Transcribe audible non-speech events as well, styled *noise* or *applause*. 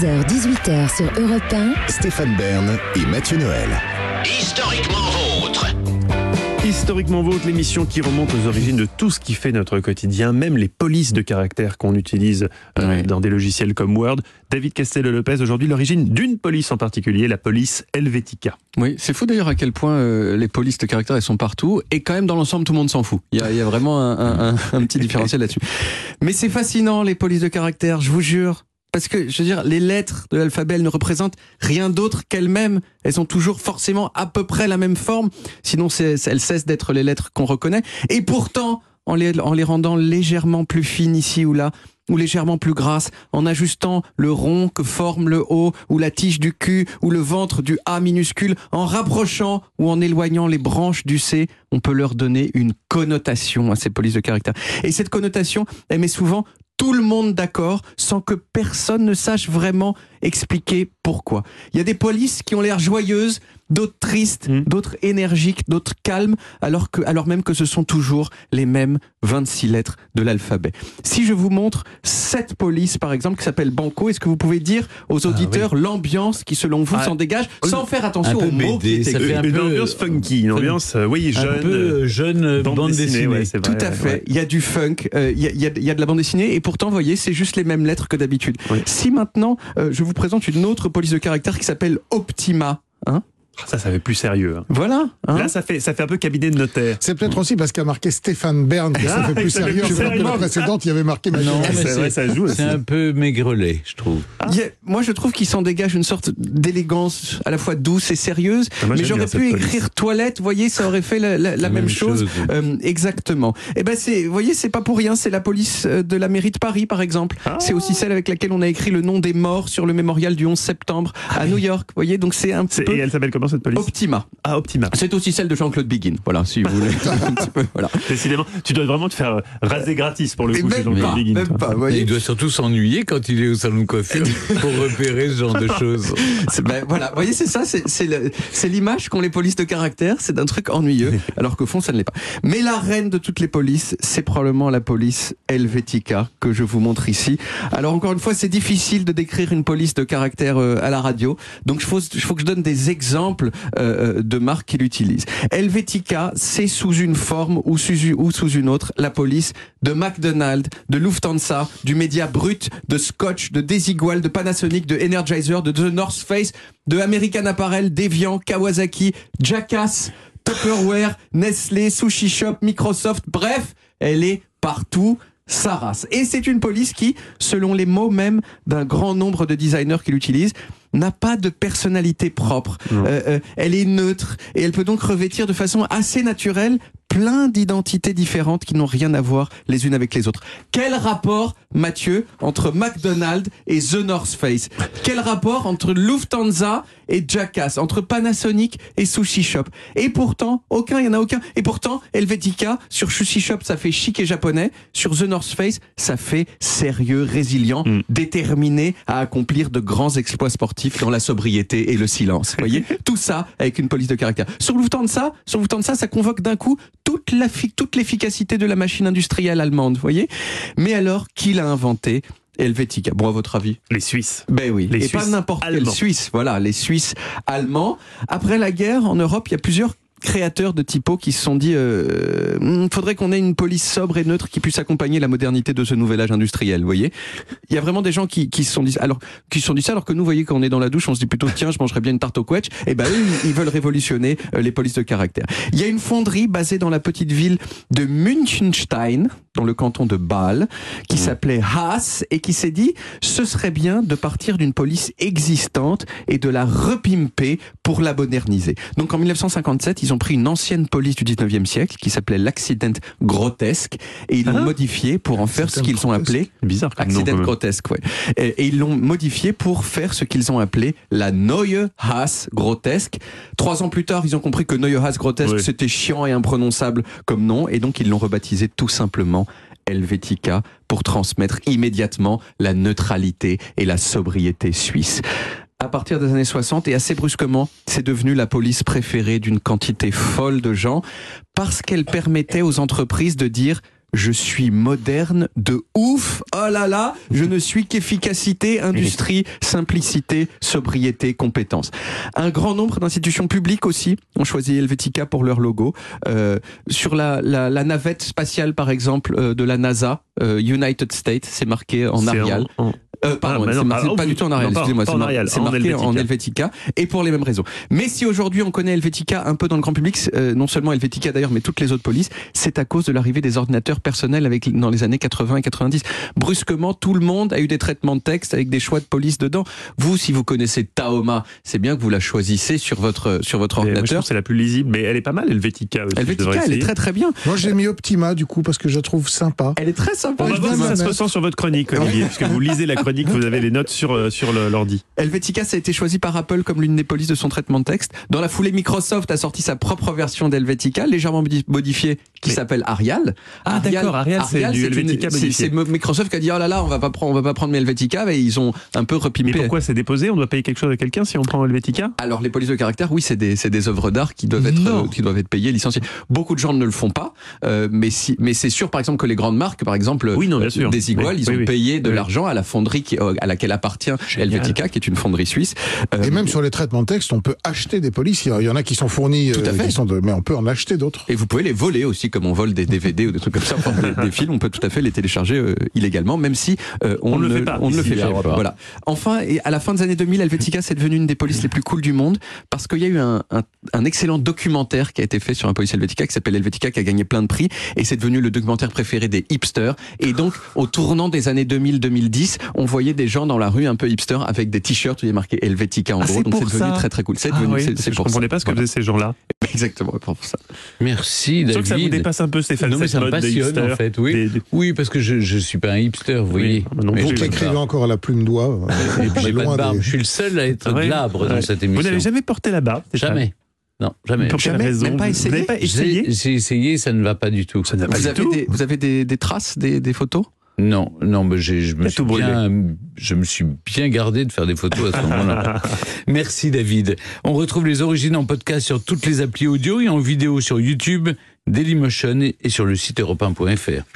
16h-18h sur Europe 1. Stéphane Bern et Mathieu Noël. Historiquement vôtre. Historiquement Vôtre, l'émission qui remonte aux origines de tout ce qui fait notre quotidien, même les polices de caractère qu'on utilise euh, dans des logiciels comme Word. David Castello-Lopez, aujourd'hui l'origine d'une police en particulier, la police Helvetica. Oui, c'est fou d'ailleurs à quel point euh, les polices de caractère elles sont partout et quand même dans l'ensemble tout le monde s'en fout. Il y a, il y a vraiment un, un- un- un petit *laughs* différentiel là-dessus. Mais c'est fascinant les polices de caractère, je vous jure. Parce que, je veux dire, les lettres de l'alphabet, elles ne représentent rien d'autre qu'elles-mêmes. Elles ont toujours forcément à peu près la même forme. Sinon, elles cessent d'être les lettres qu'on reconnaît. Et pourtant, en les, en les rendant légèrement plus fines ici ou là, ou légèrement plus grasses, en ajustant le rond que forme le O, ou la tige du Q, ou le ventre du A minuscule, en rapprochant ou en éloignant les branches du C, on peut leur donner une connotation à ces polices de caractère. Et cette connotation, elle met souvent tout le monde d'accord sans que personne ne sache vraiment expliquer pourquoi. Il y a des polices qui ont l'air joyeuses, d'autres tristes, Mm. d'autres énergiques, d'autres calmes, alors, que, alors même que ce sont toujours les mêmes 26 lettres de l'alphabet. Si je vous montre cette police, par exemple, qui s'appelle Banco, est-ce que vous pouvez dire aux auditeurs l'ambiance qui, selon vous, Ah, s'en dégage, sans faire attention aux mots qui BD, étaient ça fait un une peu, ambiance euh, funky, une fun- ambiance, euh, oui, jeune. un peu euh, jeune euh, bande, dessinée. ouais, c'est Tout vrai, à fait. ouais. Il y a du funk, euh, il y, a, il y a- il y a de la bande dessinée, et pourtant, vous voyez, c'est juste les mêmes lettres que d'habitude. Oui. Si maintenant, euh, je vous présente une autre police de caractère qui s'appelle Optima, hein Ça, ça fait plus sérieux. hein. voilà. hein Là, ça fait, ça fait un peu cabinet de notaire. C'est peut-être aussi parce qu'il y a marqué Stéphane Bern, que ça Ah, fait plus ça fait sérieux. plus que sérieux. la précédente, il y avait marqué Non, Noël. mais c'est vrai, ça joue aussi. C'est un peu maigrelet, je trouve. A- moi, je trouve qu'il s'en dégage une sorte d'élégance à la fois douce et sérieuse. Ah, moi, mais j'aurais pu écrire toilette, vous voyez, ça aurait fait la, la- la même, chose. Euh, exactement. Et ben c'est, vous voyez, c'est pas pour rien. C'est la police euh, de la mairie de Paris, par exemple. Ah. C'est aussi celle avec laquelle on a écrit le nom des morts sur le mémorial du 11 septembre à New York. Vous voyez, donc c'est un peu Et elle s'appelle comment cette police Optima. Ah, Optima. C'est aussi celle de Jean-Claude Biguin. Voilà, si vous voulez. *laughs* un petit peu, voilà. Décidément, tu dois vraiment te faire euh, raser gratis pour le coup. chez Jean-Claude Biguin, même pas, voyez. il doit surtout s'ennuyer quand il est au salon de coiffure *laughs* pour repérer ce genre de choses. C'est- ben, voilà, vous voyez, c'est ça, c'est l'image qu'ont les polices de caractère, c'est d'un truc ennuyeux, *laughs* alors qu'au fond, ça ne l'est pas. Mais la reine de toutes les polices, c'est probablement la police Helvetica que je vous montre ici. Alors encore une fois, c'est difficile de décrire une police de caractère euh, à la radio, donc il faut, il faut que je donne des exemples euh, euh, de marques qu'il utilise. Helvetica, c'est sous une forme ou sous, ou sous une autre la police de McDonald's, de Lufthansa, du média brut, de Scotch, de Desigual, de Panasonic, de Energizer, de The North Face, de American Apparel, Deviant, Kawasaki, Jackass, Tupperware, Nestlé, Sushi Shop, Microsoft, bref, elle est partout. Sa race. Et c'est une police qui, selon les mots même d'un grand nombre de designers qui l'utilisent, n'a pas de personnalité propre. Euh, euh, elle est neutre et elle peut donc revêtir de façon assez naturelle plein d'identités différentes qui n'ont rien à voir les unes avec les autres. Quel rapport, Mathieu, entre McDonald's et The North Face? Quel rapport entre Lufthansa et Jackass Entre Panasonic et Sushi Shop? Et pourtant, aucun, il n'y en a aucun. Et pourtant, Helvetica, sur Sushi Shop, ça fait chic et japonais. Sur The North Face, ça fait sérieux, résilient, Mm. déterminé à accomplir de grands exploits sportifs dans la sobriété et le silence. Vous voyez? *laughs* Tout ça avec une police de caractère. Sur Lufthansa, sur Lufthansa, ça convoque d'un coup toute la fi- toute l'efficacité de la machine industrielle allemande, vous voyez? Mais alors, qui l'a inventé? Helvetica. Bon, à votre avis? Les Suisses. ben oui, Les et pas Suisses n'importe quel. Suisse. Voilà, les Suisses allemands. Après la guerre, en Europe, il y a plusieurs créateurs de typos qui se sont dit euh, Hmm, faudrait qu'on ait une police sobre et neutre qui puisse accompagner la modernité de ce nouvel âge industriel, vous voyez. Il y a vraiment des gens qui, qui se sont dit alors qui se sont dit ça alors que nous vous voyez quand on est dans la douche, on se dit plutôt tiens, je mangerais bien une tarte au quetch et ben eux ils- ils veulent révolutionner euh, les polices de caractère. Il y a une fonderie basée dans la petite ville de Münchenstein dans le canton de Bâle qui s'appelait Haas et qui s'est dit ce serait bien de partir d'une police existante et de la repimper pour la moderniser. Donc en 1957, ils ont pris une ancienne police du 19e siècle qui s'appelait l'accident grotesque et ils l'ont Ah. modifiée pour en faire ce qu'ils ont appelé Bizarre. Accident grotesque, ouais. Et, et ils l'ont modifié pour faire ce qu'ils ont appelé la Neue Haas grotesque. Trois ans plus tard, ils ont compris que Neue Haas grotesque, c'était chiant et imprononçable comme nom, et donc ils l'ont rebaptisé tout simplement Helvetica pour transmettre immédiatement la neutralité et la sobriété suisse. À partir des années 60 et assez brusquement, c'est devenu la police préférée d'une quantité folle de gens parce qu'elle permettait aux entreprises de dire je suis moderne de ouf. Oh là là, je ne suis qu'efficacité, industrie, simplicité, sobriété, compétence. Un grand nombre d'institutions publiques aussi ont choisi Helvetica pour leur logo. Euh, sur la, la, la navette spatiale, par exemple, euh, de la NASA, euh, United States, c'est marqué en Arial. en- en- Euh, pardon, Ah, c'est marqué pas du tout en Arial, excusez-moi, c'est marqué Helvetica. en Helvetica, et pour les mêmes raisons. Mais si aujourd'hui on connaît Helvetica un peu dans le grand public, c'est, euh, non seulement Helvetica d'ailleurs, mais toutes les autres polices, c'est à cause de l'arrivée des ordinateurs personnels avec, dans les années 80 et 90. Brusquement, tout le monde a eu des traitements de texte avec des choix de police dedans. Vous, si vous connaissez Taoma, c'est bien que vous la choisissez sur votre, sur votre ordinateur. que c'est la plus lisible, mais elle est pas mal, Helvetica. aussi, Helvetica, elle est très très bien. Moi, j'ai mis Optima, du coup, parce que je la trouve sympa. Elle est très sympa. On va voir si ça se ressent sur votre chronique, Olivier, *laughs* puisque vous lisez la chronique, vous avez les notes sur, euh, sur l'ordi. Helvetica, ça a été choisi par Apple comme l'une des polices de son traitement de texte. Dans la foulée, Microsoft a sorti sa propre version d'Helvetica, légèrement modi- modifiée, qui Mais- s'appelle Arial. Ah, d'accord, Arial, c'est du Helvetica c'est- Microsoft qui a dit, oh là là, on va pas prendre, on va pas prendre mes Helvetica, mais ils ont un peu Mais repimpé. pourquoi c'est déposé? On doit payer quelque chose à quelqu'un si on prend Helvetica? Alors les polices de caractère, oui, c'est des, c'est des œuvres d'art qui doivent être euh, qui doivent être payées, licenciées. Beaucoup de gens ne le font pas, euh, mais si, mais c'est sûr, par exemple, que les grandes marques, par exemple, Oui, non, bien sûr. des Iguales, Oui, ils ont oui, payé de l'argent à la fonderie qui, euh, à laquelle appartient Génial. Helvetica, qui est une fonderie suisse. Euh, Et même sur les traitements de texte, on peut acheter des polices. Il y en a qui sont fournis, Tout à euh, fait. qui sont de- mais on peut en acheter d'autres. Et vous pouvez les voler aussi, comme on vole des DVD ou des trucs comme ça, des, des films. On peut tout à fait les télécharger euh, illégalement, même si euh, on, On ne le fait pas On ne le fait pas. Voilà. Enfin, et à la fin des années 2000, Helvetica c'est devenu une des polices les plus cool du monde parce qu'il y a eu un, un, un excellent documentaire qui a été fait sur un police Helvetica qui s'appelle Helvetica, qui a gagné plein de prix et c'est devenu le documentaire préféré des hipsters. Et donc, au tournant des années 2000-2010, on voyait des gens dans la rue un peu hipster avec des t-shirts où il y a marqué Helvetica en Ah, gros. Donc c'est devenu très très cool. C'est Ah devenu, oui, je pour comprenais pas ce que Voilà. faisaient ces gens-là. *laughs* Exactement pour ça. Merci, Je David. trouve que ça vous dépasse un peu, Stéphane, Non, mais ça me passionne, hipster. en fait, oui. Des- des- Oui, parce que je je suis pas un hipster, vous voyez. Plus. Vous je qui écrivez encore à la plume doigt. *laughs* Et puis on est j'ai pas loin de barbe. des- Je suis le seul à être Ah glabre dans Ouais. cette Vous émission. n'avez jamais porté la barbe Jamais. Non, jamais. Pour quelle Jamais raison Même pas Vous essayé n'avez pas essayé J'ai essayé, ça ne va pas du tout. Ça n'a pas Vous du avez, tout. des, vous avez des, des traces, des, des photos? Non, non, mais je me suis bien, je me suis bien gardé de faire des photos à ce moment-là. *laughs* Merci David. On retrouve les origines en podcast sur toutes les applis audio et en vidéo sur YouTube, Dailymotion et sur le site europe1.fr.